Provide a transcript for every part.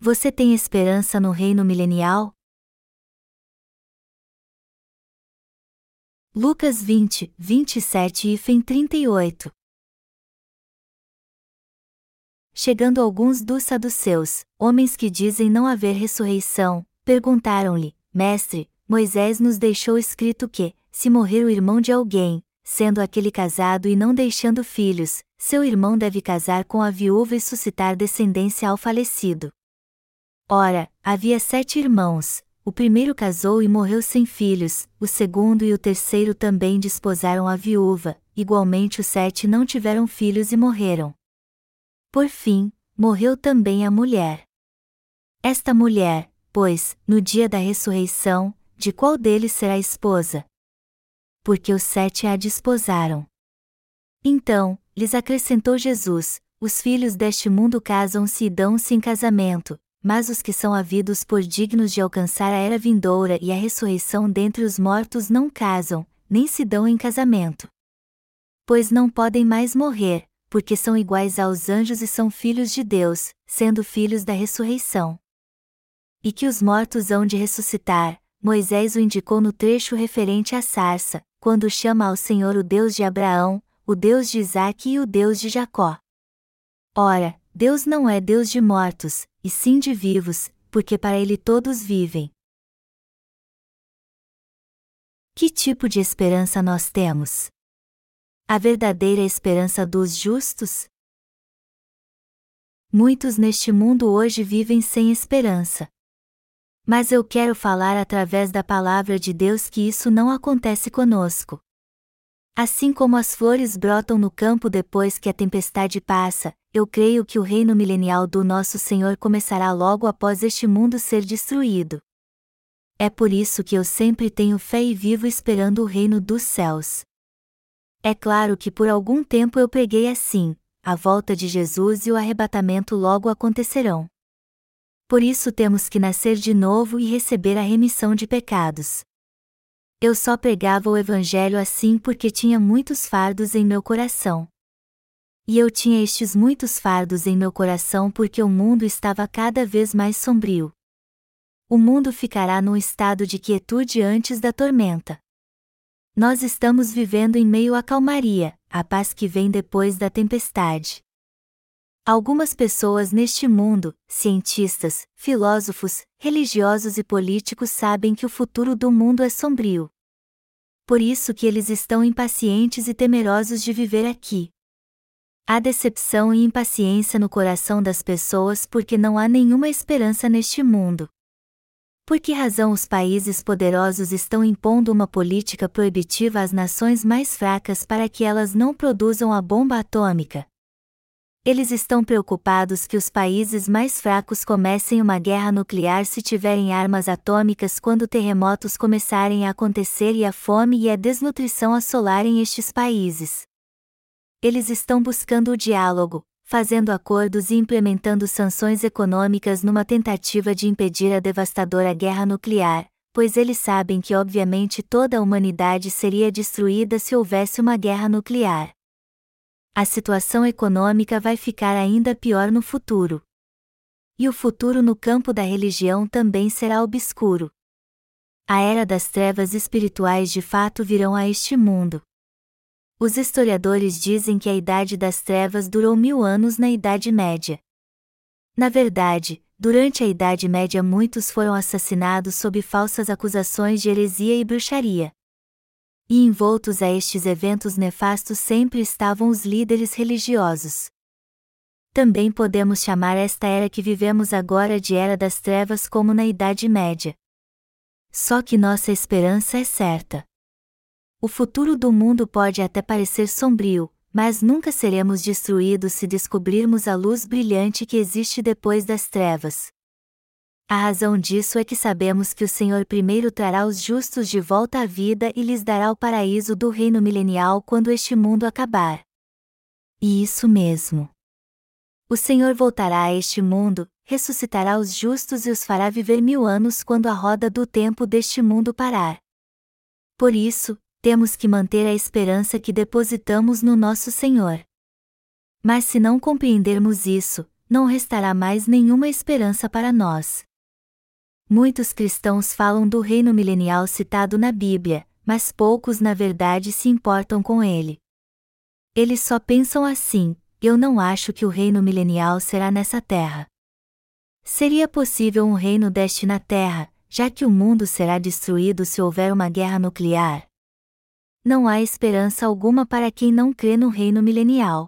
Você tem esperança no reino milenial? Lucas 20, 27 e Fem 38 Chegando alguns dos saduceus, homens que dizem não haver ressurreição, perguntaram-lhe: Mestre, Moisés nos deixou escrito que, se morrer o irmão de alguém, sendo aquele casado e não deixando filhos, seu irmão deve casar com a viúva e suscitar descendência ao falecido. Ora, havia sete irmãos, o primeiro casou e morreu sem filhos, o segundo e o terceiro também desposaram a viúva, igualmente os sete não tiveram filhos e morreram. Por fim, morreu também a mulher. Esta mulher, pois, no dia da ressurreição, de qual deles será esposa? Porque os sete a desposaram. Então, lhes acrescentou Jesus: Os filhos deste mundo casam-se e dão-se em casamento, mas os que são havidos por dignos de alcançar a era vindoura e a ressurreição dentre os mortos não casam, nem se dão em casamento. Pois não podem mais morrer, porque são iguais aos anjos e são filhos de Deus, sendo filhos da ressurreição. E que os mortos hão de ressuscitar, Moisés o indicou no trecho referente à sarça, quando chama ao Senhor o Deus de Abraão, o Deus de Isaque e o Deus de Jacó. Ora, Deus não é Deus de mortos, e sim de vivos, porque para ele todos vivem. Que tipo de esperança nós temos? A verdadeira esperança dos justos? Muitos neste mundo hoje vivem sem esperança. Mas eu quero falar através da palavra de Deus que isso não acontece conosco. Assim como as flores brotam no campo depois que a tempestade passa, eu creio que o reino milenial do nosso Senhor começará logo após este mundo ser destruído. É por isso que eu sempre tenho fé e vivo esperando o reino dos céus. É claro que por algum tempo eu preguei assim: a volta de Jesus e o arrebatamento logo acontecerão. Por isso temos que nascer de novo e receber a remissão de pecados. Eu só pregava o Evangelho assim porque tinha muitos fardos em meu coração. E eu tinha estes muitos fardos em meu coração porque o mundo estava cada vez mais sombrio. O mundo ficará num estado de quietude antes da tormenta. Nós estamos vivendo em meio à calmaria, a paz que vem depois da tempestade. Algumas pessoas neste mundo, cientistas, filósofos, religiosos e políticos sabem que o futuro do mundo é sombrio. Por isso que eles estão impacientes e temerosos de viver aqui. Há decepção e impaciência no coração das pessoas porque não há nenhuma esperança neste mundo. Por que razão os países poderosos estão impondo uma política proibitiva às nações mais fracas para que elas não produzam a bomba atômica? Eles estão preocupados que os países mais fracos comecem uma guerra nuclear se tiverem armas atômicas quando terremotos começarem a acontecer e a fome e a desnutrição assolarem estes países. Eles estão buscando o diálogo, fazendo acordos e implementando sanções econômicas numa tentativa de impedir a devastadora guerra nuclear, pois eles sabem que obviamente toda a humanidade seria destruída se houvesse uma guerra nuclear a situação econômica vai ficar ainda pior no futuro. E o futuro no campo da religião também será obscuro. A era das trevas espirituais de fato virão a este mundo. Os historiadores dizem que a Idade das Trevas durou mil anos na Idade Média. Na verdade, durante a Idade Média muitos foram assassinados sob falsas acusações de heresia e bruxaria. E envoltos a estes eventos nefastos sempre estavam os líderes religiosos. Também podemos chamar esta era que vivemos agora de Era das Trevas como na Idade Média. Só que nossa esperança é certa. O futuro do mundo pode até parecer sombrio, mas nunca seremos destruídos se descobrirmos a luz brilhante que existe depois das trevas. A razão disso é que sabemos que o Senhor primeiro trará os justos de volta à vida e lhes dará o paraíso do reino milenial quando este mundo acabar. E isso mesmo. O Senhor voltará a este mundo, ressuscitará os justos e os fará viver mil anos quando a roda do tempo deste mundo parar. Por isso, temos que manter a esperança que depositamos no nosso Senhor. Mas se não compreendermos isso, não restará mais nenhuma esperança para nós. Muitos cristãos falam do reino milenial citado na Bíblia, mas poucos na verdade se importam com ele. Eles só pensam assim: eu não acho que o reino milenial será nessa terra. Seria possível um reino deste na terra, já que o mundo será destruído se houver uma guerra nuclear? Não há esperança alguma para quem não crê no reino milenial.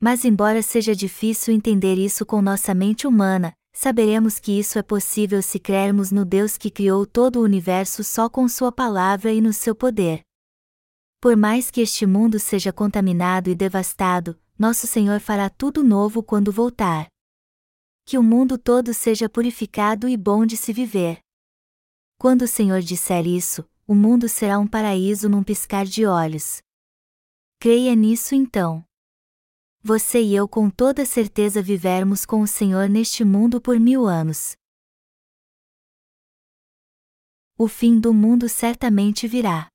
Mas, embora seja difícil entender isso com nossa mente humana, saberemos que isso é possível se crermos no Deus que criou todo o universo só com Sua palavra e no seu poder. Por mais que este mundo seja contaminado e devastado, nosso Senhor fará tudo novo quando voltar. Que o mundo todo seja purificado e bom de se viver. Quando o Senhor disser isso, o mundo será um paraíso num piscar de olhos. Creia nisso então. Você e eu com toda certeza vivermos com o Senhor neste mundo por mil anos. O fim do mundo certamente virá.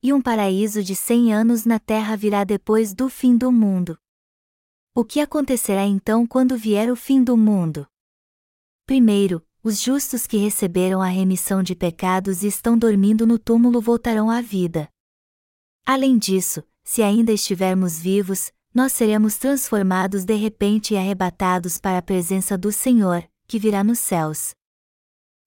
E um paraíso de cem anos na terra virá depois do fim do mundo. O que acontecerá então quando vier o fim do mundo? Primeiro, os justos que receberam a remissão de pecados e estão dormindo no túmulo voltarão à vida. Além disso, se ainda estivermos vivos, nós seremos transformados de repente e arrebatados para a presença do Senhor, que virá nos céus.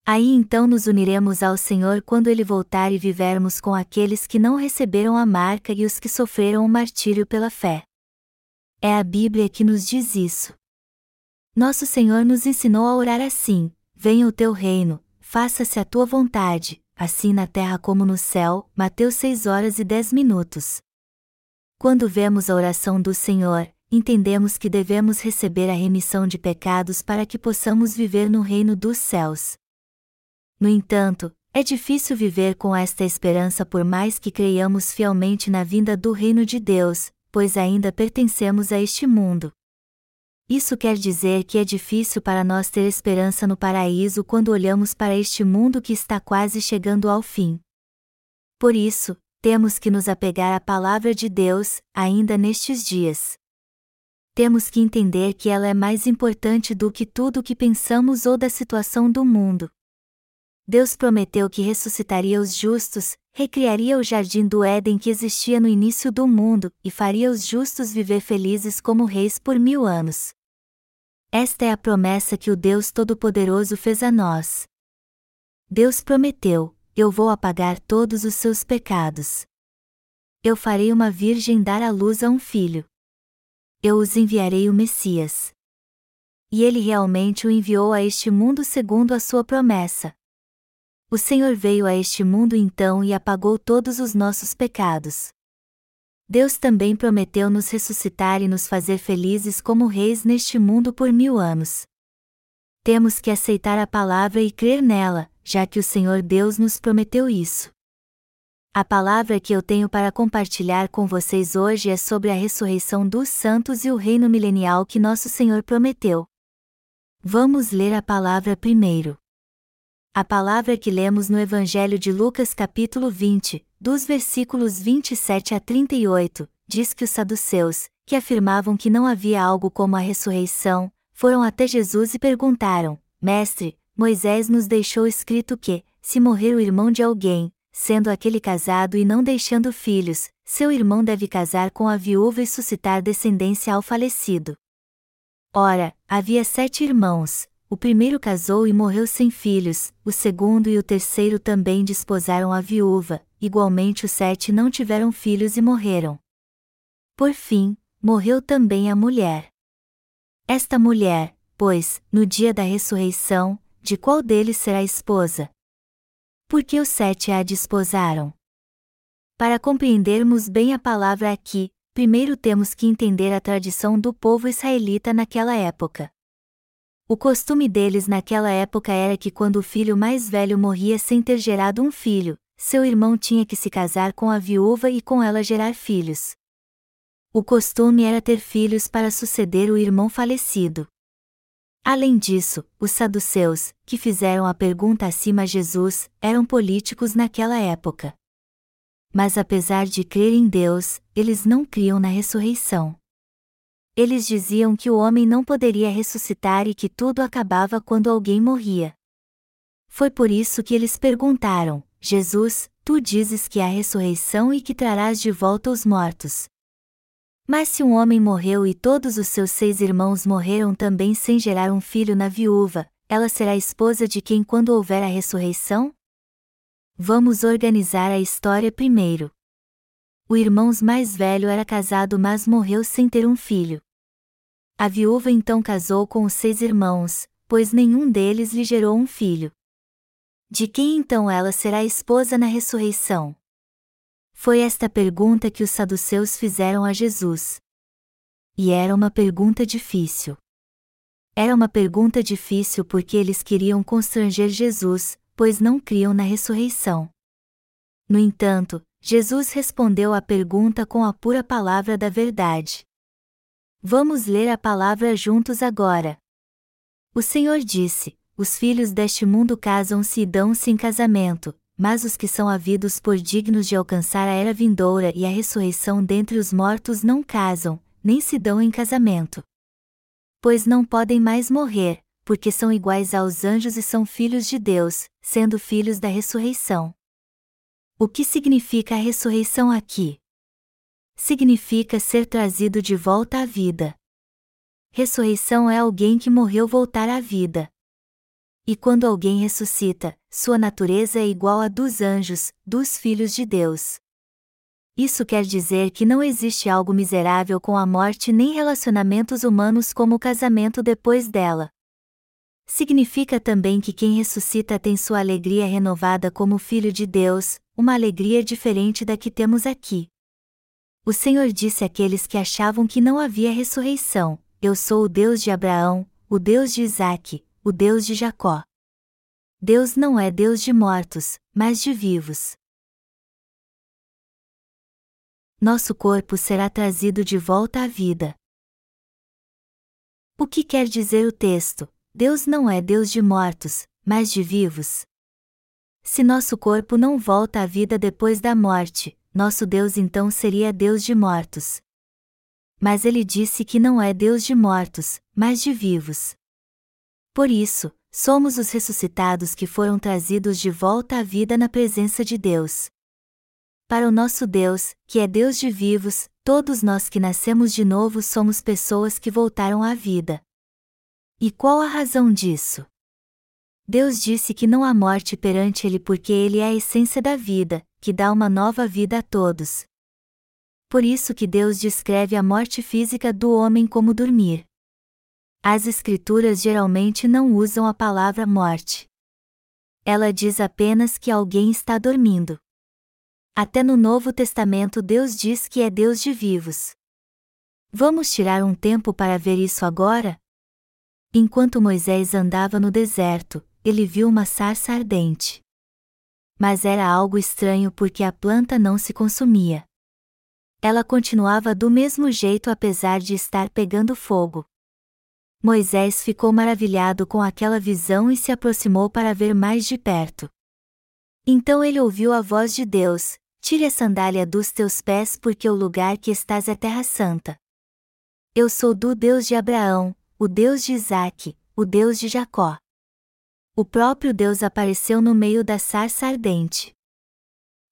Aí então nos uniremos ao Senhor quando ele voltar e vivermos com aqueles que não receberam a marca e os que sofreram o martírio pela fé. É a Bíblia que nos diz isso. Nosso Senhor nos ensinou a orar assim: Venha o teu reino, faça-se a tua vontade, assim na terra como no céu. Mateus 6 horas e 10 minutos. Quando vemos a oração do Senhor, entendemos que devemos receber a remissão de pecados para que possamos viver no reino dos céus. No entanto, é difícil viver com esta esperança por mais que creiamos fielmente na vinda do reino de Deus, pois ainda pertencemos a este mundo. Isso quer dizer que é difícil para nós ter esperança no paraíso quando olhamos para este mundo que está quase chegando ao fim. Por isso, temos que nos apegar à palavra de Deus, ainda nestes dias. Temos que entender que ela é mais importante do que tudo o que pensamos ou da situação do mundo. Deus prometeu que ressuscitaria os justos, recriaria o jardim do Éden que existia no início do mundo, e faria os justos viver felizes como reis por mil anos. Esta é a promessa que o Deus Todo-Poderoso fez a nós. Deus prometeu: Eu vou apagar todos os seus pecados. Eu farei uma virgem dar à luz a um filho. Eu os enviarei o Messias. E ele realmente o enviou a este mundo segundo a sua promessa. O Senhor veio a este mundo então e apagou todos os nossos pecados. Deus também prometeu nos ressuscitar e nos fazer felizes como reis neste mundo por mil anos. Temos que aceitar a palavra e crer nela, já que o Senhor Deus nos prometeu isso. A palavra que eu tenho para compartilhar com vocês hoje é sobre a ressurreição dos santos e o reino milenial que nosso Senhor prometeu. Vamos ler a palavra primeiro. A palavra que lemos no Evangelho de Lucas capítulo 20, dos versículos 27 a 38, diz que os saduceus, que afirmavam que não havia algo como a ressurreição, foram até Jesus e perguntaram: Mestre, Moisés nos deixou escrito que, se morrer o irmão de alguém, sendo aquele casado e não deixando filhos, seu irmão deve casar com a viúva e suscitar descendência ao falecido. Ora, havia sete irmãos, o primeiro casou e morreu sem filhos, o segundo e o terceiro também desposaram a viúva, igualmente os sete não tiveram filhos e morreram. Por fim, morreu também a mulher. Esta mulher, pois, no dia da ressurreição, de qual deles será esposa? Porque os sete a desposaram. Para compreendermos bem a palavra aqui, primeiro temos que entender a tradição do povo israelita naquela época. O costume deles naquela época era que quando o filho mais velho morria sem ter gerado um filho, seu irmão tinha que se casar com a viúva e com ela gerar filhos. O costume era ter filhos para suceder o irmão falecido. Além disso, os saduceus, que fizeram a pergunta acima a Jesus, eram políticos naquela época. Mas apesar de crer em Deus, eles não criam na ressurreição. eles diziam que o homem não poderia ressuscitar e que tudo acabava quando alguém morria. Foi por isso que eles perguntaram: Jesus, tu dizes que há ressurreição e que trarás de volta os mortos. Mas se um homem morreu e todos os seus seis irmãos morreram também sem gerar um filho na viúva, ela será esposa de quem quando houver a ressurreição? Vamos organizar a história primeiro. O irmão mais velho era casado mas morreu sem ter um filho. A viúva então casou com os seis irmãos, pois nenhum deles lhe gerou um filho. De quem então ela será esposa na ressurreição? Foi esta pergunta que os saduceus fizeram a Jesus. E era uma pergunta difícil. Era uma pergunta difícil porque eles queriam constranger Jesus, pois não criam na ressurreição. No entanto, Jesus respondeu à pergunta com a pura palavra da verdade. Vamos ler a palavra juntos agora. O Senhor disse: Os filhos deste mundo casam-se e dão-se em casamento, mas os que são havidos por dignos de alcançar a era vindoura e a ressurreição dentre os mortos não casam, nem se dão em casamento. Pois não podem mais morrer, porque são iguais aos anjos e são filhos de Deus, sendo filhos da ressurreição. O que significa a ressurreição aqui? Significa ser trazido de volta à vida. Ressurreição é alguém que morreu voltar à vida. E quando alguém ressuscita, sua natureza é igual à dos anjos, dos filhos de Deus. Isso quer dizer que não existe algo miserável com a morte nem relacionamentos humanos como o casamento depois dela. Significa também que quem ressuscita tem sua alegria renovada como filho de Deus, uma alegria diferente da que temos aqui. O Senhor disse àqueles que achavam que não havia ressurreição: Eu sou o Deus de Abraão, o Deus de Isaque, o Deus de Jacó. Deus não é Deus de mortos, mas de vivos. Nosso corpo será trazido de volta à vida. O que quer dizer o texto? Deus não é Deus de mortos, mas de vivos. Se nosso corpo não volta à vida depois da morte, nosso Deus então seria Deus de mortos. Mas ele disse que não é Deus de mortos, mas de vivos. Por isso, somos os ressuscitados que foram trazidos de volta à vida na presença de Deus. Para o nosso Deus, que é Deus de vivos, todos nós que nascemos de novo somos pessoas que voltaram à vida. E qual a razão disso? Deus disse que não há morte perante Ele porque Ele é a essência da vida, que dá uma nova vida a todos. Por isso que Deus descreve a morte física do homem como dormir. As Escrituras geralmente não usam a palavra morte. Ela diz apenas que alguém está dormindo. Até no Novo Testamento Deus diz que é Deus de vivos. Vamos tirar um tempo para ver isso agora? Enquanto Moisés andava no deserto, ele viu uma sarça ardente. Mas era algo estranho porque a planta não se consumia. Ela continuava do mesmo jeito apesar de estar pegando fogo. Moisés ficou maravilhado com aquela visão e se aproximou para ver mais de perto. Então ele ouviu a voz de Deus: Tire a sandália dos teus pés, porque o lugar que estás é terra santa. Eu sou do Deus de Abraão, o Deus de Isaque, o Deus de Jacó. O próprio Deus apareceu no meio da sarça ardente.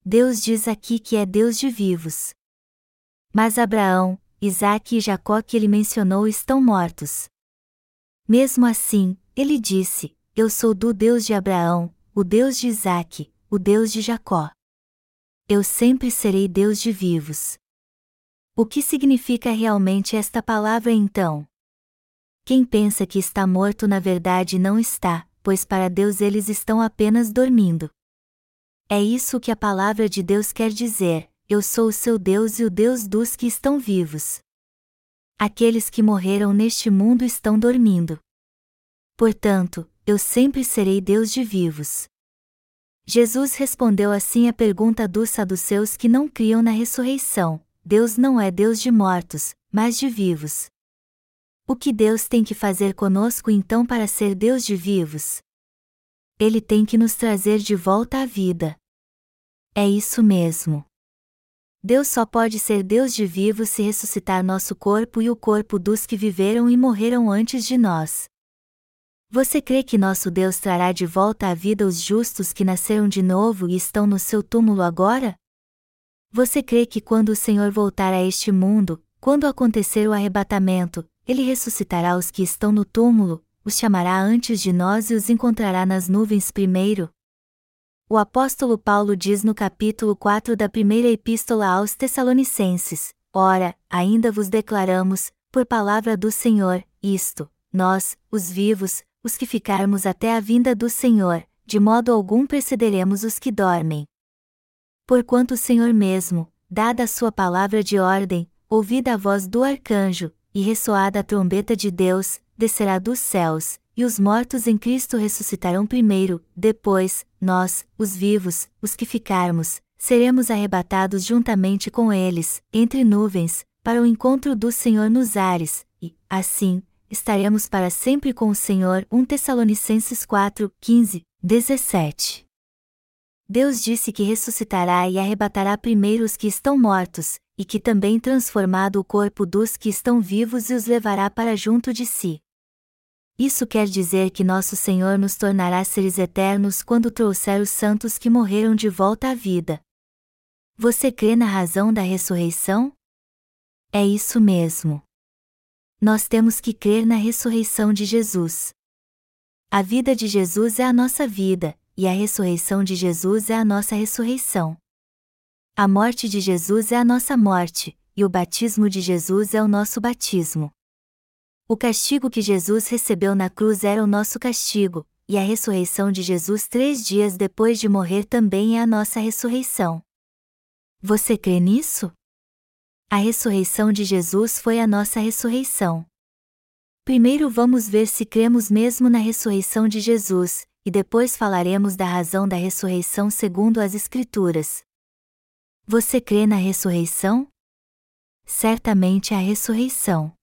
Deus diz aqui que é Deus de vivos. Mas Abraão, Isaque e Jacó que ele mencionou estão mortos. Mesmo assim, ele disse: Eu sou do Deus de Abraão, o Deus de Isaque, o Deus de Jacó. Eu sempre serei Deus de vivos. O que significa realmente esta palavra então? Quem pensa que está morto na verdade não está, pois para Deus eles estão apenas dormindo. É isso que a palavra de Deus quer dizer: Eu sou o seu Deus e o Deus dos que estão vivos. Aqueles que morreram neste mundo estão dormindo. Portanto, eu sempre serei Deus de vivos. Jesus respondeu assim à pergunta dos saduceus que não criam na ressurreição: Deus não é Deus de mortos, mas de vivos. O que Deus tem que fazer conosco então para ser Deus de vivos? Ele tem que nos trazer de volta à vida. É isso mesmo. Deus só pode ser Deus de vivo se ressuscitar nosso corpo e o corpo dos que viveram e morreram antes de nós. Você crê que nosso Deus trará de volta à vida os justos que nasceram de novo e estão no seu túmulo agora? Você crê que quando o Senhor voltar a este mundo, quando acontecer o arrebatamento, ele ressuscitará os que estão no túmulo, os chamará antes de nós e os encontrará nas nuvens primeiro? O apóstolo Paulo diz no capítulo 4 da primeira epístola aos Tessalonicenses: Ora, ainda vos declaramos, por palavra do Senhor, isto: nós, os vivos, os que ficarmos até a vinda do Senhor, de modo algum precederemos os que dormem. Porquanto o Senhor mesmo, dada a sua palavra de ordem, ouvida a voz do arcanjo, e ressoada a trombeta de Deus, descerá dos céus, e os mortos em Cristo ressuscitarão primeiro, depois, nós, os vivos, os que ficarmos, seremos arrebatados juntamente com eles, entre nuvens, para o encontro do Senhor nos ares, e, assim, estaremos para sempre com o Senhor. 1 Tessalonicenses 4, 15, 17. Deus disse que ressuscitará e arrebatará primeiro os que estão mortos, e que também transformado o corpo dos que estão vivos e os levará para junto de si. Isso quer dizer que nosso Senhor nos tornará seres eternos quando trouxer os santos que morreram de volta à vida. Você crê na razão da ressurreição? É isso mesmo. Nós temos que crer na ressurreição de Jesus. A vida de Jesus é a nossa vida, e a ressurreição de Jesus é a nossa ressurreição. A morte de Jesus é a nossa morte, e o batismo de Jesus é o nosso batismo. O castigo que Jesus recebeu na cruz era o nosso castigo, e a ressurreição de Jesus três dias depois de morrer também é a nossa ressurreição. Você crê nisso? A ressurreição de Jesus foi a nossa ressurreição. Primeiro vamos ver se cremos mesmo na ressurreição de Jesus, e depois falaremos da razão da ressurreição segundo as Escrituras. Você crê na ressurreição? Certamente a ressurreição.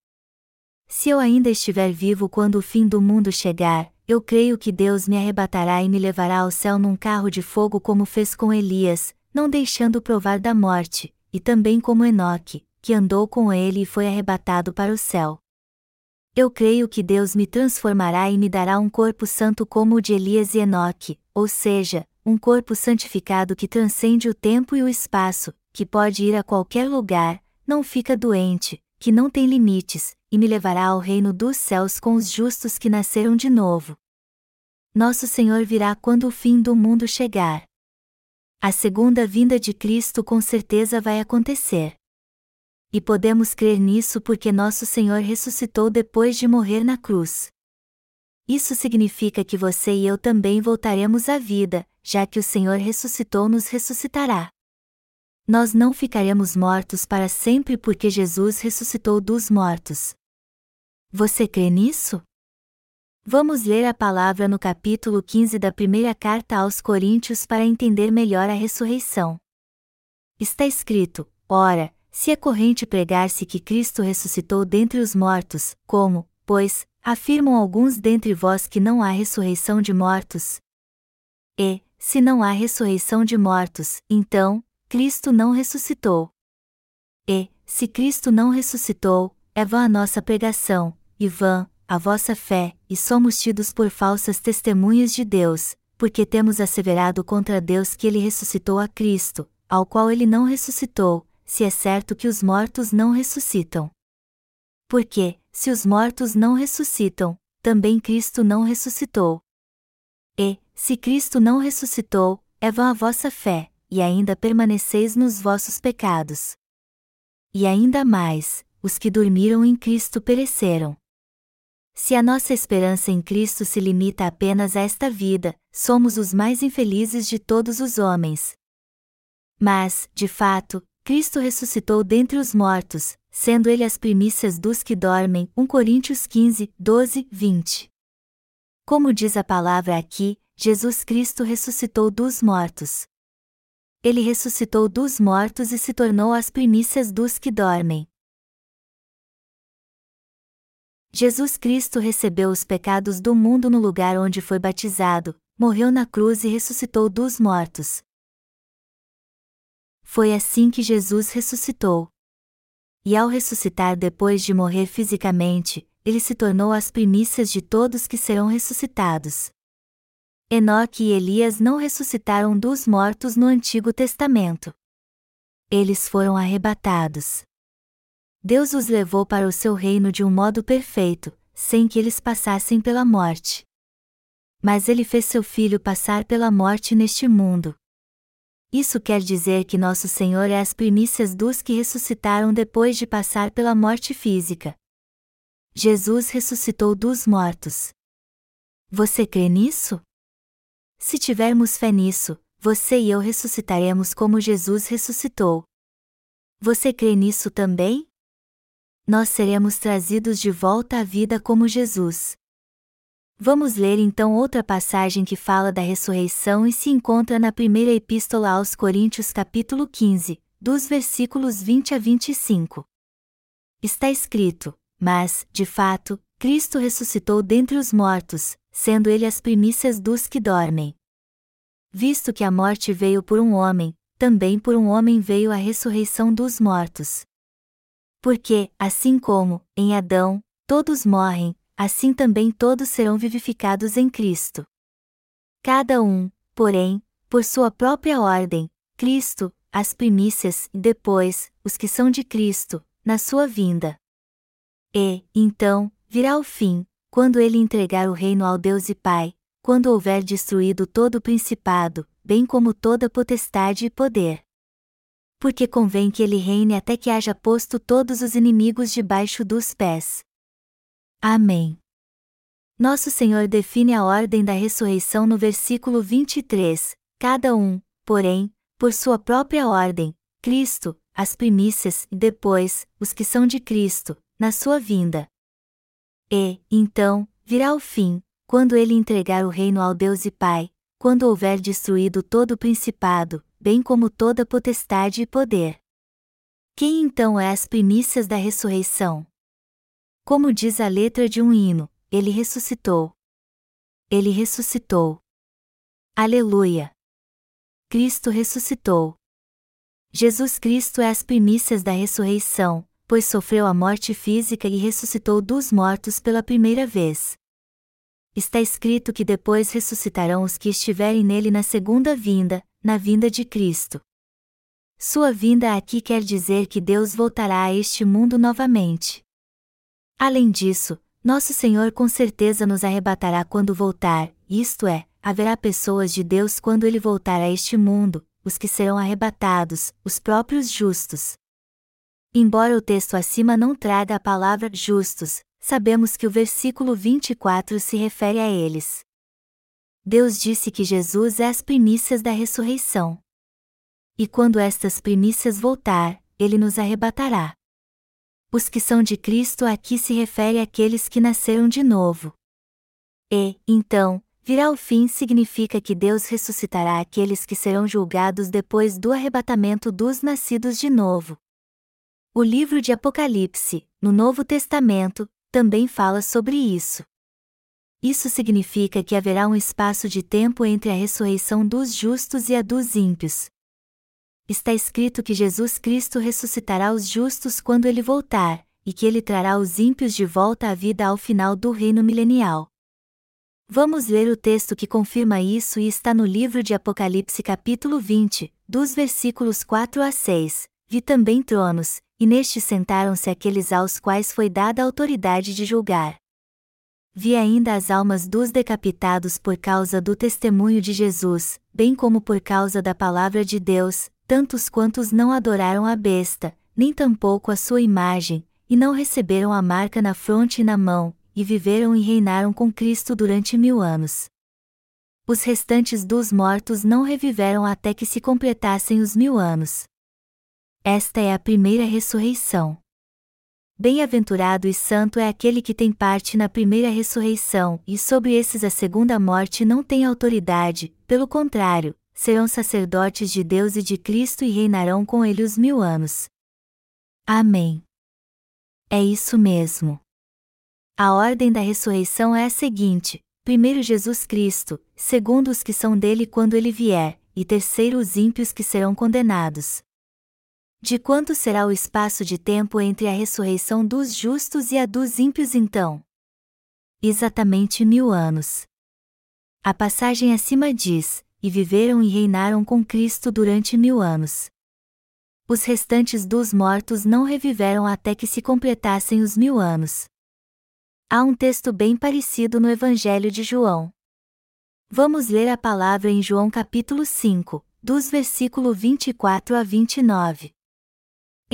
Se eu ainda estiver vivo quando o fim do mundo chegar, eu creio que Deus me arrebatará e me levará ao céu num carro de fogo como fez com Elias, não deixando provar da morte, e também como Enoque, que andou com ele e foi arrebatado para o céu. Eu creio que Deus me transformará e me dará um corpo santo como o de Elias e Enoque, ou seja, um corpo santificado que transcende o tempo e o espaço, que pode ir a qualquer lugar, não fica doente, que não tem limites, e me levará ao reino dos céus com os justos que nasceram de novo. Nosso Senhor virá quando o fim do mundo chegar. A segunda vinda de Cristo com certeza vai acontecer. E podemos crer nisso porque nosso Senhor ressuscitou depois de morrer na cruz. Isso significa que você e eu também voltaremos à vida, já que o Senhor ressuscitou nos ressuscitará. Nós não ficaremos mortos para sempre porque Jesus ressuscitou dos mortos. Você crê nisso? Vamos ler a palavra no capítulo 15 da primeira carta aos Coríntios para entender melhor a ressurreição. Está escrito: Ora, se é corrente pregar-se que Cristo ressuscitou dentre os mortos, como, pois, afirmam alguns dentre vós que não há ressurreição de mortos? E, se não há ressurreição de mortos, então, Cristo não ressuscitou. E, se Cristo não ressuscitou, é vã a nossa pregação, e vã, a vossa fé, e somos tidos por falsas testemunhas de Deus, porque temos asseverado contra Deus que ele ressuscitou a Cristo, ao qual ele não ressuscitou, se é certo que os mortos não ressuscitam. Porque, se os mortos não ressuscitam, também Cristo não ressuscitou. E, se Cristo não ressuscitou, é vã a vossa fé, e ainda permaneceis nos vossos pecados. E ainda mais, os que dormiram em Cristo pereceram. Se a nossa esperança em Cristo se limita apenas a esta vida, somos os mais infelizes de todos os homens. Mas, de fato, Cristo ressuscitou dentre os mortos, sendo ele as primícias dos que dormem. 1 Coríntios 15, 12, 20. Como diz a palavra aqui, Jesus Cristo ressuscitou dos mortos. Ele ressuscitou dos mortos e se tornou as primícias dos que dormem. Jesus Cristo recebeu os pecados do mundo no lugar onde foi batizado, morreu na cruz e ressuscitou dos mortos. Foi assim que Jesus ressuscitou. E ao ressuscitar depois de morrer fisicamente, ele se tornou as primícias de todos que serão ressuscitados. Enoque e Elias não ressuscitaram dos mortos no Antigo Testamento. Eles foram arrebatados. Deus os levou para o seu reino de um modo perfeito, sem que eles passassem pela morte. Mas ele fez seu filho passar pela morte neste mundo. Isso quer dizer que nosso Senhor é as primícias dos que ressuscitaram depois de passar pela morte física. Jesus ressuscitou dos mortos. Você crê nisso? Se tivermos fé nisso, você e eu ressuscitaremos como Jesus ressuscitou. Você crê nisso também? Nós seremos trazidos de volta à vida como Jesus. Vamos ler então outra passagem que fala da ressurreição e se encontra na primeira epístola aos Coríntios, capítulo 15, dos versículos 20 a 25. Está escrito: Mas, de fato, Cristo ressuscitou dentre os mortos, sendo ele as primícias dos que dormem. Visto que a morte veio por um homem, também por um homem veio a ressurreição dos mortos. Porque, assim como, em Adão, todos morrem, assim também todos serão vivificados em Cristo. Cada um, porém, por sua própria ordem, Cristo, as primícias e depois, os que são de Cristo, na sua vinda. E, então, virá o fim, quando ele entregar o reino ao Deus e Pai, quando houver destruído todo o principado, bem como toda potestade e poder. Porque convém que ele reine até que haja posto todos os inimigos debaixo dos pés. Amém. Nosso Senhor define a ordem da ressurreição no versículo 23, cada um, porém, por sua própria ordem, Cristo, as primícias e depois, os que são de Cristo, na sua vinda. E, então, virá o fim, quando ele entregar o reino ao Deus e Pai, quando houver destruído todo o principado, bem como toda potestade e poder. Quem então é as primícias da ressurreição? Como diz a letra de um hino, ele ressuscitou. Ele ressuscitou. Aleluia! Cristo ressuscitou. Jesus Cristo é as primícias da ressurreição, pois sofreu a morte física e ressuscitou dos mortos pela primeira vez. Está escrito que depois ressuscitarão os que estiverem nele na segunda vinda, na vinda de Cristo. Sua vinda aqui quer dizer que Deus voltará a este mundo novamente. Além disso, nosso Senhor com certeza nos arrebatará quando voltar, isto é, haverá pessoas de Deus quando ele voltar a este mundo, os que serão arrebatados, os próprios justos. Embora o texto acima não traga a palavra justos, sabemos que o versículo 24 se refere a eles. Deus disse que Jesus é as primícias da ressurreição. E quando estas primícias voltar, ele nos arrebatará. Os que são de Cristo aqui se refere àqueles que nasceram de novo. E, então, virá o fim significa que Deus ressuscitará aqueles que serão julgados depois do arrebatamento dos nascidos de novo. O livro de Apocalipse, no Novo Testamento, também fala sobre isso. Isso significa que haverá um espaço de tempo entre a ressurreição dos justos e a dos ímpios, está escrito que Jesus Cristo ressuscitará os justos quando ele voltar, e que ele trará os ímpios de volta à vida ao final do reino milenial. Vamos ler o texto que confirma isso e está no livro de Apocalipse, capítulo 20, dos versículos 4 a 6. Vi também tronos, e nestes sentaram-se aqueles aos quais foi dada a autoridade de julgar. Vi ainda as almas dos decapitados por causa do testemunho de Jesus, bem como por causa da palavra de Deus, tantos quantos não adoraram a besta, nem tampouco a sua imagem, e não receberam a marca na fronte e na mão, e viveram e reinaram com Cristo durante mil anos. Os restantes dos mortos não reviveram até que se completassem os mil anos. Esta é a primeira ressurreição. Bem-aventurado e santo é aquele que tem parte na primeira ressurreição, e sobre esses a segunda morte não tem autoridade, pelo contrário, serão sacerdotes de Deus e de Cristo e reinarão com ele os mil anos. Amém. É isso mesmo. A ordem da ressurreição é a seguinte: primeiro Jesus Cristo, segundo os que são dele quando ele vier, e terceiro os ímpios que serão condenados. De quanto será o espaço de tempo entre a ressurreição dos justos e a dos ímpios então? Exatamente mil anos. A passagem acima diz: E viveram e reinaram com Cristo durante mil anos. Os restantes dos mortos não reviveram até que se completassem os mil anos. Há um texto bem parecido no Evangelho de João. Vamos ler a palavra em João capítulo 5, dos versículo 24 a 29.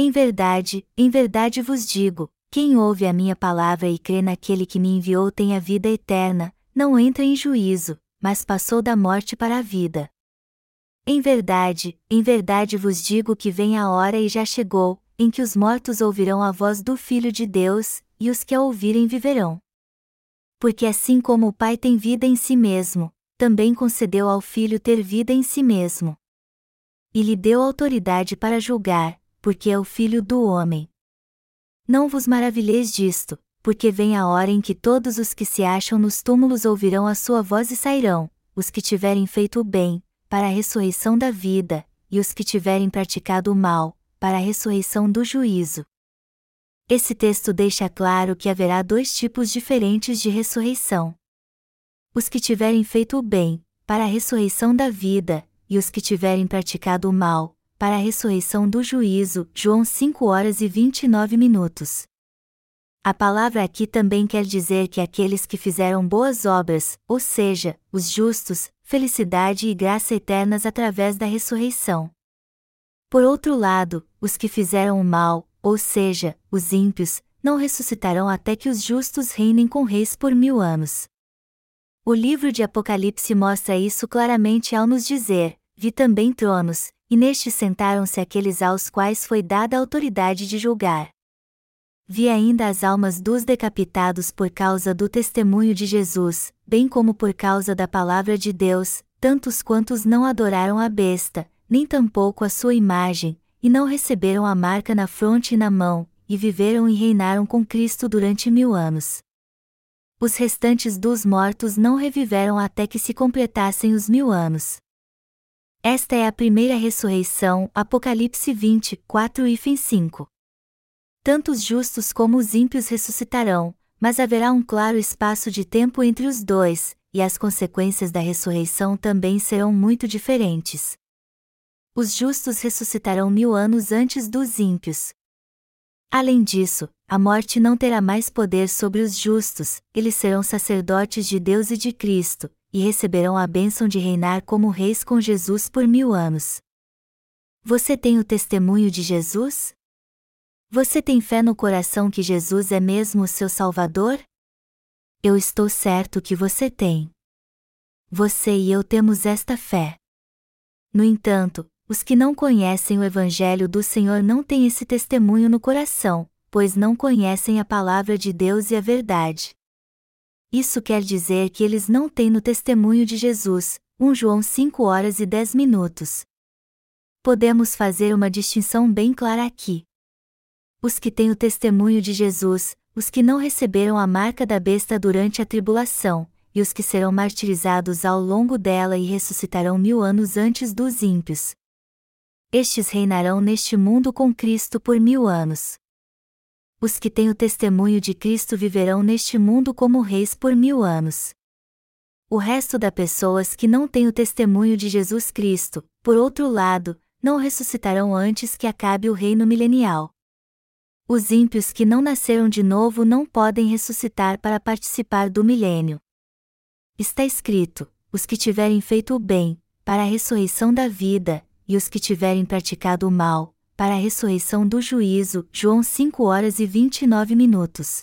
Em verdade, em verdade vos digo: quem ouve a minha palavra e crê naquele que me enviou tem a vida eterna, não entra em juízo, mas passou da morte para a vida. Em verdade, em verdade vos digo que vem a hora e já chegou, em que os mortos ouvirão a voz do Filho de Deus, e os que a ouvirem viverão. Porque assim como o Pai tem vida em si mesmo, também concedeu ao Filho ter vida em si mesmo. E lhe deu autoridade para julgar, porque é o Filho do homem. Não vos maravilheis disto, porque vem a hora em que todos os que se acham nos túmulos ouvirão a sua voz e sairão, os que tiverem feito o bem, para a ressurreição da vida, e os que tiverem praticado o mal, para a ressurreição do juízo. Esse texto deixa claro que haverá dois tipos diferentes de ressurreição. Os que tiverem feito o bem, para a ressurreição da vida, e os que tiverem praticado o mal, para a ressurreição do juízo. João 5 horas e 29 minutos. A palavra aqui também quer dizer que aqueles que fizeram boas obras, ou seja, os justos, felicidade e graça eternas através da ressurreição. Por outro lado, os que fizeram o mal, ou seja, os ímpios, não ressuscitarão até que os justos reinem com reis por mil anos. O livro de Apocalipse mostra isso claramente ao nos dizer: Vi também tronos, e nestes sentaram-se aqueles aos quais foi dada a autoridade de julgar. Vi ainda as almas dos decapitados por causa do testemunho de Jesus, bem como por causa da palavra de Deus, tantos quantos não adoraram a besta, nem tampouco a sua imagem, e não receberam a marca na fronte e na mão, e viveram e reinaram com Cristo durante mil anos. Os restantes dos mortos não reviveram até que se completassem os mil anos. Esta é a primeira ressurreição, Apocalipse 20, 4 e 5. Tanto os justos como os ímpios ressuscitarão, mas haverá um claro espaço de tempo entre os dois, e as consequências da ressurreição também serão muito diferentes. Os justos ressuscitarão mil anos antes dos ímpios. Além disso, a morte não terá mais poder sobre os justos, eles serão sacerdotes de Deus e de Cristo, e receberão a bênção de reinar como reis com Jesus por mil anos. Você tem o testemunho de Jesus? Você tem fé no coração que Jesus é mesmo o seu Salvador? Eu estou certo que você tem. Você e eu temos esta fé. No entanto, os que não conhecem o Evangelho do Senhor não têm esse testemunho no coração, pois não conhecem a palavra de Deus e a verdade. Isso quer dizer que eles não têm no testemunho de Jesus, 1 João 5 horas e 10 minutos. Podemos fazer uma distinção bem clara aqui os que têm o testemunho de Jesus, os que não receberam a marca da besta durante a tribulação, e os que serão martirizados ao longo dela e ressuscitarão mil anos antes dos ímpios. Estes reinarão neste mundo com Cristo por mil anos. Os que têm o testemunho de Cristo viverão neste mundo como reis por mil anos. O resto das pessoas que não têm o testemunho de Jesus Cristo, por outro lado, não ressuscitarão antes que acabe o reino milenial. Os ímpios que não nasceram de novo não podem ressuscitar para participar do milênio. Está escrito: os que tiverem feito o bem, para a ressurreição da vida, e os que tiverem praticado o mal, para a ressurreição do juízo. João 5 horas e 29 minutos.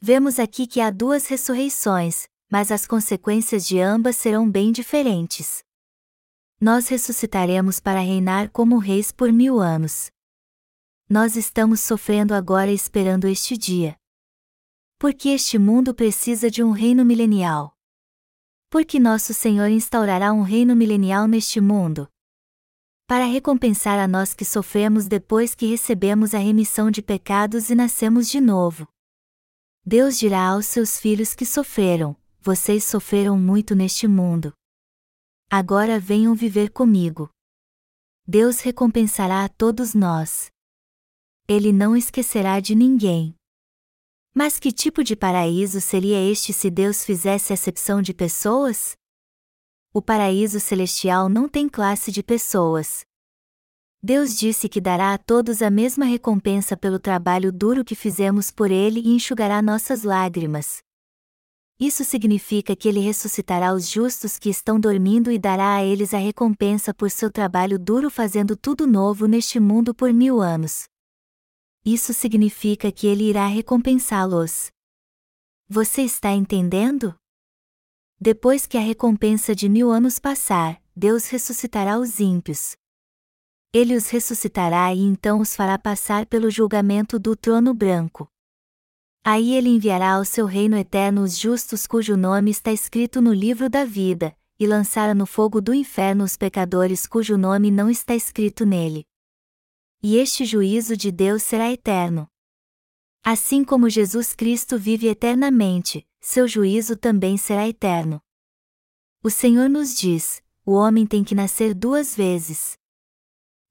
Vemos aqui que há duas ressurreições, mas as consequências de ambas serão bem diferentes. Nós ressuscitaremos para reinar como reis por mil anos nós estamos sofrendo agora esperando este dia. Porque este mundo precisa de um reino milenial. Porque nosso Senhor instaurará um reino milenial neste mundo. Para recompensar a nós que sofremos depois que recebemos a remissão de pecados e nascemos de novo. Deus dirá aos seus filhos que sofreram: Vocês sofreram muito neste mundo. Agora venham viver comigo. Deus recompensará a todos nós. Ele não esquecerá de ninguém. Mas que tipo de paraíso seria este se Deus fizesse acepção de pessoas? O paraíso celestial não tem classe de pessoas. Deus disse que dará a todos a mesma recompensa pelo trabalho duro que fizemos por Ele e enxugará nossas lágrimas. Isso significa que Ele ressuscitará os justos que estão dormindo e dará a eles a recompensa por seu trabalho duro fazendo tudo novo neste mundo por mil anos. Isso significa que Ele irá recompensá-los. Você está entendendo? Depois que a recompensa de mil anos passar, Deus ressuscitará os ímpios, ele os ressuscitará e então os fará passar pelo julgamento do trono branco. Aí ele enviará ao seu reino eterno os justos cujo nome está escrito no livro da vida, e lançará no fogo do inferno os pecadores cujo nome não está escrito nele. E este juízo de Deus será eterno. Assim como Jesus Cristo vive eternamente, seu juízo também será eterno. O Senhor nos diz: o homem tem que nascer duas vezes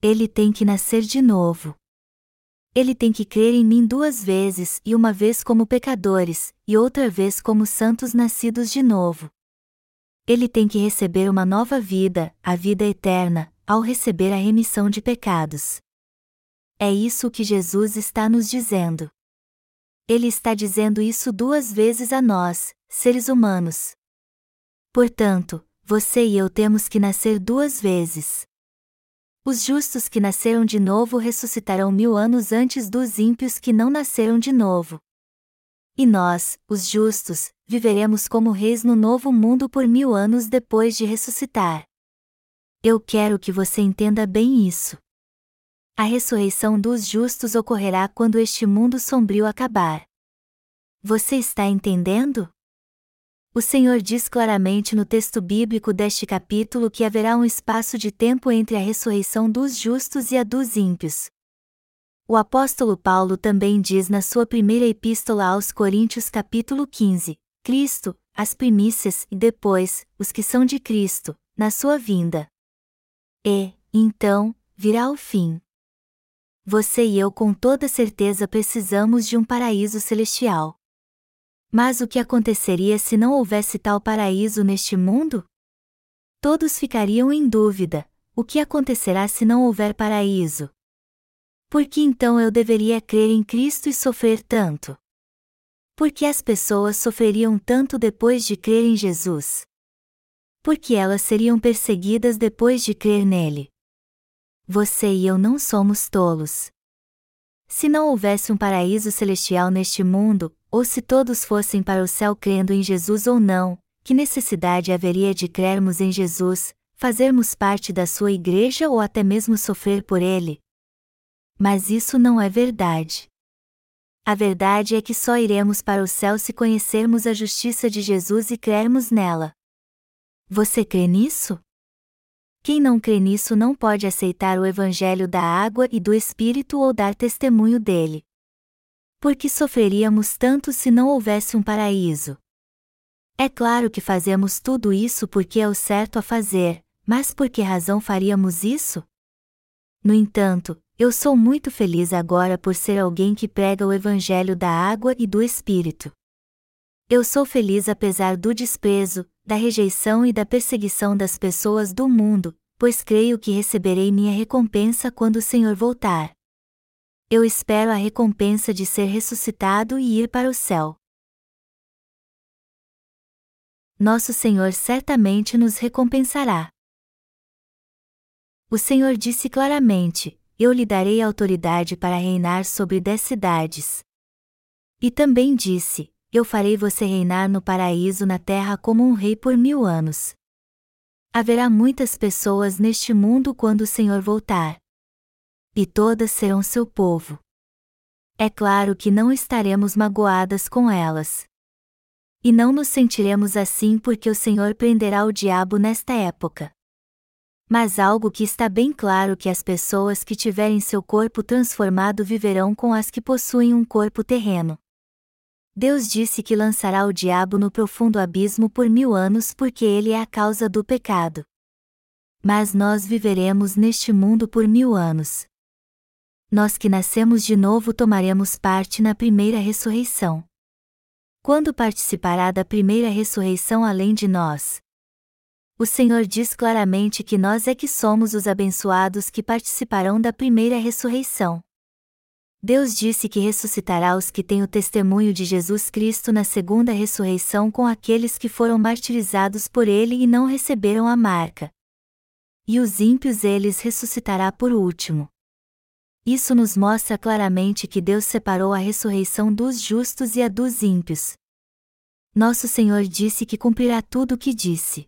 ele tem que nascer de novo. Ele tem que crer em mim duas vezes e uma vez como pecadores, e outra vez como santos nascidos de novo. Ele tem que receber uma nova vida, a vida eterna, ao receber a remissão de pecados. É isso que Jesus está nos dizendo. Ele está dizendo isso duas vezes a nós, seres humanos. Portanto, você e eu temos que nascer duas vezes. Os justos que nasceram de novo ressuscitarão mil anos antes dos ímpios que não nasceram de novo. E nós, os justos, viveremos como reis no novo mundo por mil anos depois de ressuscitar. Eu quero que você entenda bem isso. A ressurreição dos justos ocorrerá quando este mundo sombrio acabar. Você está entendendo? O Senhor diz claramente no texto bíblico deste capítulo que haverá um espaço de tempo entre a ressurreição dos justos e a dos ímpios. O apóstolo Paulo também diz na sua primeira epístola aos Coríntios capítulo 15, Cristo, as primícias e depois, os que são de Cristo, na sua vinda. E, então, virá o fim. Você e eu com toda certeza precisamos de um paraíso celestial. Mas o que aconteceria se não houvesse tal paraíso neste mundo? Todos ficariam em dúvida: o que acontecerá se não houver paraíso? Por que então eu deveria crer em Cristo e sofrer tanto? Por que as pessoas sofreriam tanto depois de crer em Jesus? Por que elas seriam perseguidas depois de crer nele? Você e eu não somos tolos. Se não houvesse um paraíso celestial neste mundo, ou se todos fossem para o céu crendo em Jesus ou não, que necessidade haveria de crermos em Jesus, fazermos parte da sua igreja ou até mesmo sofrer por ele? Mas isso não é verdade. A verdade é que só iremos para o céu se conhecermos a justiça de Jesus e crermos nela. Você crê nisso? Quem não crê nisso não pode aceitar o Evangelho da água e do Espírito ou dar testemunho dele. Por que sofreríamos tanto se não houvesse um paraíso? É claro que fazemos tudo isso porque é o certo a fazer, mas por que razão faríamos isso? No entanto, eu sou muito feliz agora por ser alguém que prega o Evangelho da água e do Espírito. Eu sou feliz apesar do desprezo, da rejeição e da perseguição das pessoas do mundo, pois creio que receberei minha recompensa quando o Senhor voltar eu espero a recompensa de ser ressuscitado e ir para o céu. Nosso Senhor certamente nos recompensará. O Senhor disse claramente: Eu lhe darei autoridade para reinar sobre dez cidades. E também disse: Eu farei você reinar no paraíso na terra como um rei por mil anos. Haverá muitas pessoas neste mundo quando o Senhor voltar e todas serão seu povo. É claro que não estaremos magoadas com elas. E não nos sentiremos assim porque o Senhor prenderá o diabo nesta época. Mas algo que está bem claro que as pessoas que tiverem seu corpo transformado viverão com as que possuem um corpo terreno. Deus disse que lançará o diabo no profundo abismo por mil anos porque ele é a causa do pecado. Mas nós viveremos neste mundo por mil anos. Nós que nascemos de novo tomaremos parte na primeira ressurreição. Quando participará da primeira ressurreição além de nós? O Senhor diz claramente que nós é que somos os abençoados que participarão da primeira ressurreição. Deus disse que ressuscitará os que têm o testemunho de Jesus Cristo na segunda ressurreição com aqueles que foram martirizados por ele e não receberam a marca. E os ímpios eles ressuscitará por último. Isso nos mostra claramente que Deus separou a ressurreição dos justos e a dos ímpios. Nosso Senhor disse que cumprirá tudo o que disse.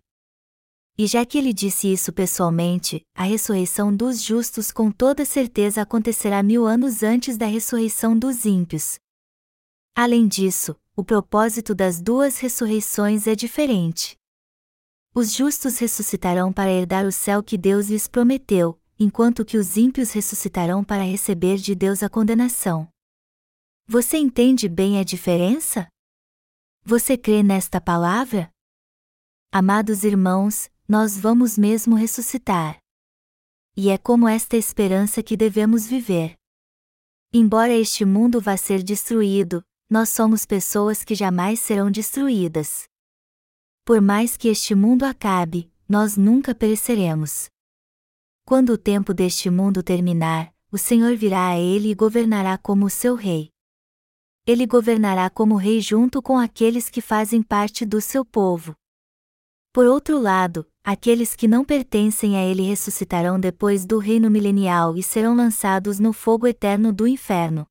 E já que ele disse isso pessoalmente, a ressurreição dos justos com toda certeza acontecerá mil anos antes da ressurreição dos ímpios. Além disso, o propósito das duas ressurreições é diferente. Os justos ressuscitarão para herdar o céu que Deus lhes prometeu, enquanto que os ímpios ressuscitarão para receber de Deus a condenação. Você entende bem a diferença? Você crê nesta palavra? Amados irmãos, nós vamos mesmo ressuscitar. E é como esta esperança que devemos viver. Embora este mundo vá ser destruído, nós somos pessoas que jamais serão destruídas. Por mais que este mundo acabe, nós nunca pereceremos. Quando o tempo deste mundo terminar, o Senhor virá a ele e governará como seu rei. Ele governará como rei junto com aqueles que fazem parte do seu povo. Por outro lado, aqueles que não pertencem a ele ressuscitarão depois do reino milenial e serão lançados no fogo eterno do inferno.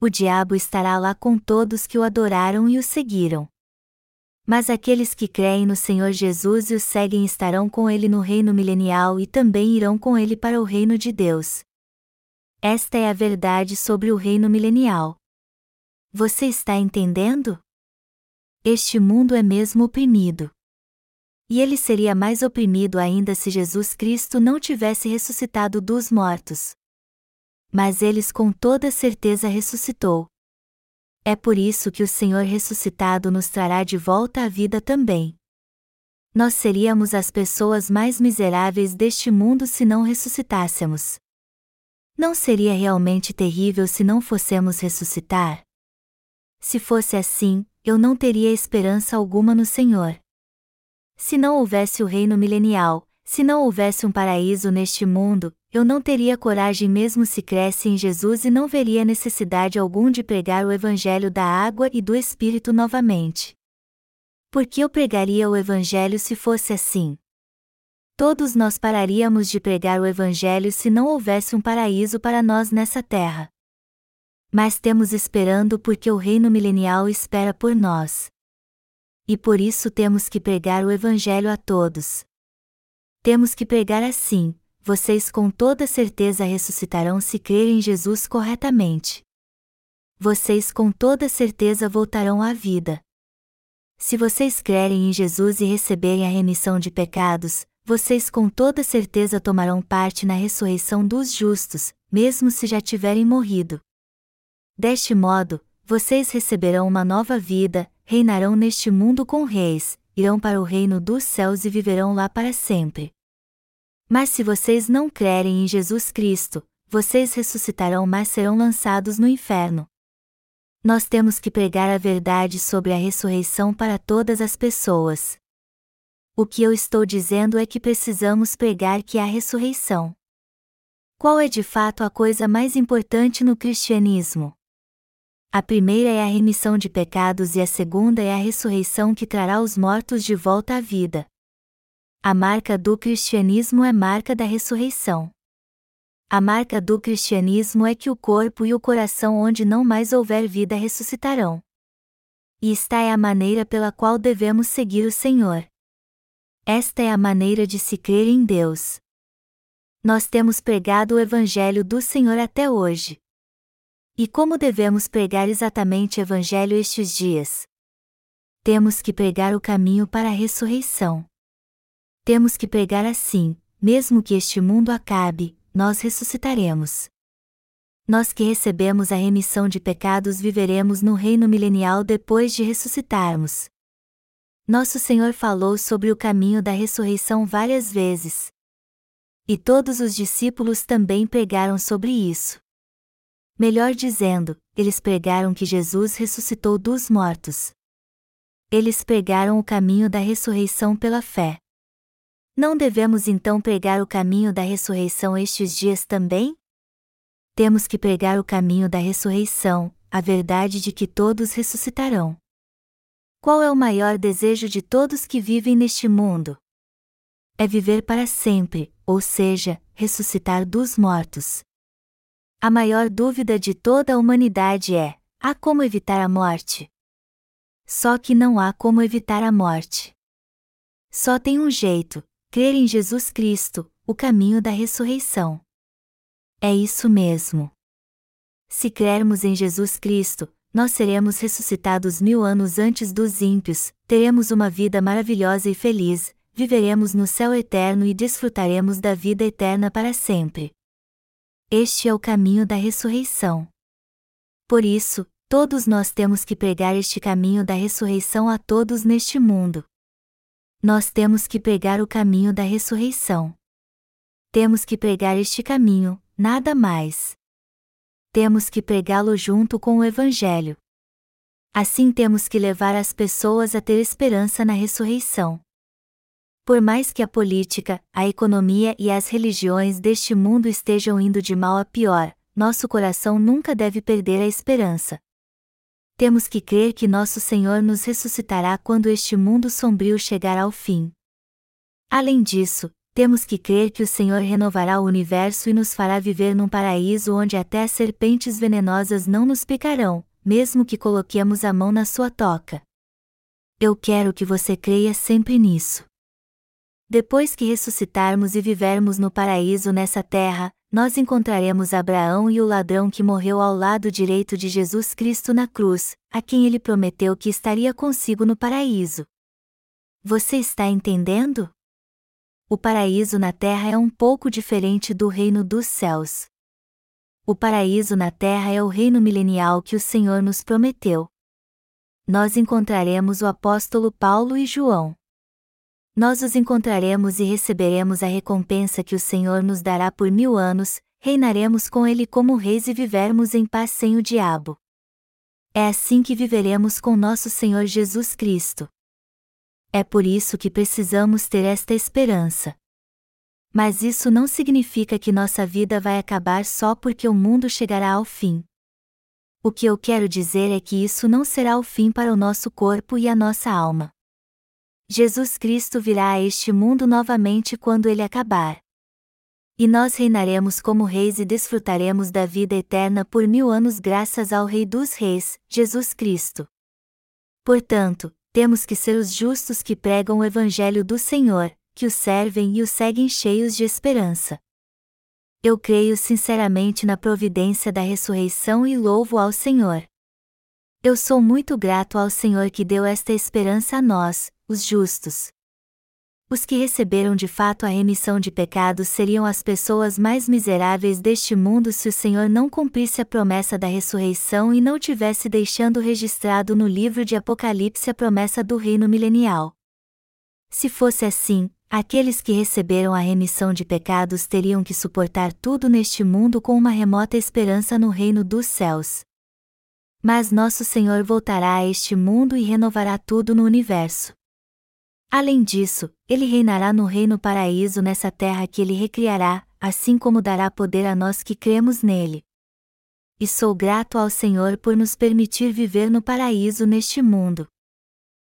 O diabo estará lá com todos que o adoraram e o seguiram. Mas aqueles que creem no Senhor Jesus e o seguem estarão com ele no reino milenial e também irão com ele para o reino de Deus. Esta é a verdade sobre o reino milenial. Você está entendendo? Este mundo é mesmo oprimido. E ele seria mais oprimido ainda se Jesus Cristo não tivesse ressuscitado dos mortos. Mas eles com toda certeza ressuscitou. É por isso que o Senhor ressuscitado nos trará de volta à vida também. Nós seríamos as pessoas mais miseráveis deste mundo se não ressuscitássemos. Não seria realmente terrível se não fossemos ressuscitar? Se fosse assim, eu não teria esperança alguma no Senhor. Se não houvesse o reino milenial, se não houvesse um paraíso neste mundo, eu não teria coragem mesmo se cresce em Jesus e não veria necessidade algum de pregar o Evangelho da água e do Espírito novamente. Por que eu pregaria o Evangelho se fosse assim? Todos nós pararíamos de pregar o Evangelho se não houvesse um paraíso para nós nessa terra. Mas temos esperando porque o reino milenial espera por nós e por isso temos que pregar o Evangelho a todos. Temos que pregar assim: vocês com toda certeza ressuscitarão se crerem em Jesus corretamente. Vocês com toda certeza voltarão à vida. Se vocês crerem em Jesus e receberem a remissão de pecados, vocês com toda certeza tomarão parte na ressurreição dos justos, mesmo se já tiverem morrido. Deste modo, vocês receberão uma nova vida, reinarão neste mundo com reis, irão para o reino dos céus e viverão lá para sempre. Mas se vocês não crerem em Jesus Cristo, vocês ressuscitarão, mas serão lançados no inferno. Nós temos que pregar a verdade sobre a ressurreição para todas as pessoas. O que eu estou dizendo é que precisamos pregar que há ressurreição. Qual é de fato a coisa mais importante no cristianismo? A primeira é a remissão de pecados e a segunda é a ressurreição que trará os mortos de volta à vida. A marca do cristianismo é marca da ressurreição. A marca do cristianismo é que o corpo e o coração onde não mais houver vida ressuscitarão. E esta é a maneira pela qual devemos seguir o Senhor. Esta é a maneira de se crer em Deus. Nós temos pregado o Evangelho do Senhor até hoje. E como devemos pregar exatamente o Evangelho estes dias? Temos que pregar o caminho para a ressurreição. Temos que pregar assim: mesmo que este mundo acabe, nós ressuscitaremos. Nós que recebemos a remissão de pecados viveremos no reino milenial depois de ressuscitarmos. Nosso Senhor falou sobre o caminho da ressurreição várias vezes. E todos os discípulos também pregaram sobre isso. Melhor dizendo, eles pregaram que Jesus ressuscitou dos mortos. Eles pregaram o caminho da ressurreição pela fé. Não devemos então pregar o caminho da ressurreição estes dias também? Temos que pregar o caminho da ressurreição, a verdade de que todos ressuscitarão. Qual é o maior desejo de todos que vivem neste mundo? É viver para sempre, ou seja, ressuscitar dos mortos. A maior dúvida de toda a humanidade é: há como evitar a morte? Só que não há como evitar a morte. Só tem um jeito: crer em Jesus Cristo, o caminho da ressurreição. É isso mesmo. Se crermos em Jesus Cristo, nós seremos ressuscitados mil anos antes dos ímpios, teremos uma vida maravilhosa e feliz, viveremos no céu eterno e desfrutaremos da vida eterna para sempre. Este é o caminho da ressurreição. Por isso, todos nós temos que pregar este caminho da ressurreição a todos neste mundo. Nós temos que pregar o caminho da ressurreição. Temos que pregar este caminho, nada mais temos que pregá-lo junto com o Evangelho. Assim temos que levar as pessoas a ter esperança na ressurreição. Por mais que a política, a economia e as religiões deste mundo estejam indo de mal a pior, nosso coração nunca deve perder a esperança. Temos que crer que nosso Senhor nos ressuscitará quando este mundo sombrio chegar ao fim. Além disso, temos que crer que o Senhor renovará o universo e nos fará viver num paraíso onde até serpentes venenosas não nos picarão, mesmo que coloquemos a mão na sua toca. Eu quero que você creia sempre nisso. Depois que ressuscitarmos e vivermos no paraíso nessa terra, nós encontraremos Abraão e o ladrão que morreu ao lado direito de Jesus Cristo na cruz, a quem ele prometeu que estaria consigo no paraíso. Você está entendendo? o paraíso na terra é um pouco diferente do reino dos céus. O paraíso na terra é o reino milenial que o Senhor nos prometeu. Nós encontraremos o apóstolo Paulo e João. Nós os encontraremos e receberemos a recompensa que o Senhor nos dará por mil anos, reinaremos com ele como reis e vivermos em paz sem o diabo. É assim que viveremos com nosso Senhor Jesus Cristo. É por isso que precisamos ter esta esperança. Mas isso não significa que nossa vida vai acabar só porque o mundo chegará ao fim. O que eu quero dizer é que isso não será o fim para o nosso corpo e a nossa alma. Jesus Cristo virá a este mundo novamente quando ele acabar. E nós reinaremos como reis e desfrutaremos da vida eterna por mil anos graças ao Rei dos Reis, Jesus Cristo. Portanto, temos que ser os justos que pregam o Evangelho do Senhor, que o servem e o seguem cheios de esperança. Eu creio sinceramente na providência da ressurreição e louvo ao Senhor. Eu sou muito grato ao Senhor que deu esta esperança a nós, os justos. Os que receberam de fato a remissão de pecados seriam as pessoas mais miseráveis deste mundo se o Senhor não cumprisse a promessa da ressurreição e não tivesse deixando registrado no livro de Apocalipse a promessa do reino milenial. Se fosse assim, aqueles que receberam a remissão de pecados teriam que suportar tudo neste mundo com uma remota esperança no reino dos céus. Mas nosso Senhor voltará a este mundo e renovará tudo no universo. Além disso, ele reinará no reino paraíso nessa terra que ele recriará, assim como dará poder a nós que cremos nele. E sou grato ao Senhor por nos permitir viver no paraíso neste mundo.